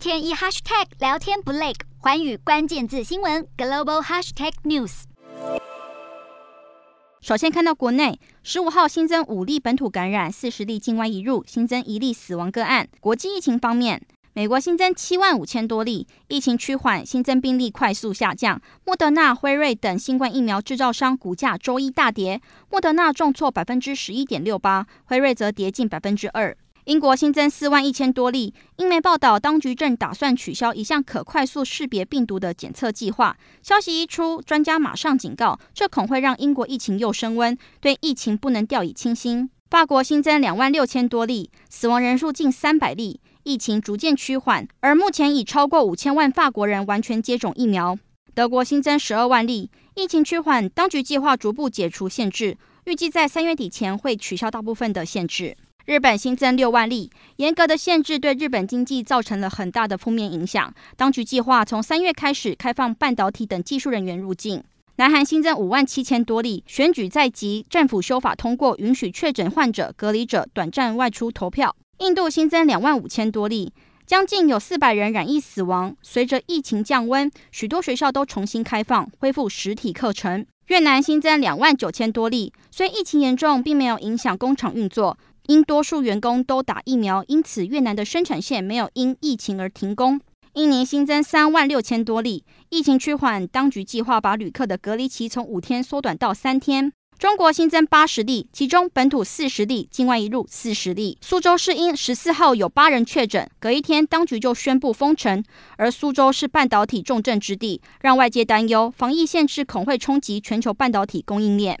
天一 hashtag 聊天不累，寰宇关键字新闻 global hashtag news。首先看到国内，十五号新增五例本土感染，四十例境外移入，新增一例死亡个案。国际疫情方面，美国新增七万五千多例，疫情趋缓，新增病例快速下降。莫德纳、辉瑞等新冠疫苗制造商股价周一大跌，莫德纳重挫百分之十一点六八，辉瑞则跌近百分之二。英国新增四万一千多例。英媒报道，当局正打算取消一项可快速识别病毒的检测计划。消息一出，专家马上警告，这恐会让英国疫情又升温，对疫情不能掉以轻心。法国新增两万六千多例，死亡人数近三百例，疫情逐渐趋缓，而目前已超过五千万法国人完全接种疫苗。德国新增十二万例，疫情趋缓，当局计划逐步解除限制，预计在三月底前会取消大部分的限制。日本新增六万例，严格的限制对日本经济造成了很大的负面影响。当局计划从三月开始开放半导体等技术人员入境。南韩新增五万七千多例，选举在即，政府修法通过，允许确诊患者、隔离者短暂外出投票。印度新增两万五千多例，将近有四百人染疫死亡。随着疫情降温，许多学校都重新开放，恢复实体课程。越南新增两万九千多例，虽疫情严重，并没有影响工厂运作。因多数员工都打疫苗，因此越南的生产线没有因疫情而停工。印尼新增三万六千多例，疫情趋缓，当局计划把旅客的隔离期从五天缩短到三天。中国新增八十例，其中本土四十例，境外移入四十例。苏州市因十四号有八人确诊，隔一天当局就宣布封城，而苏州是半导体重镇之地，让外界担忧防疫限制恐会冲击全球半导体供应链。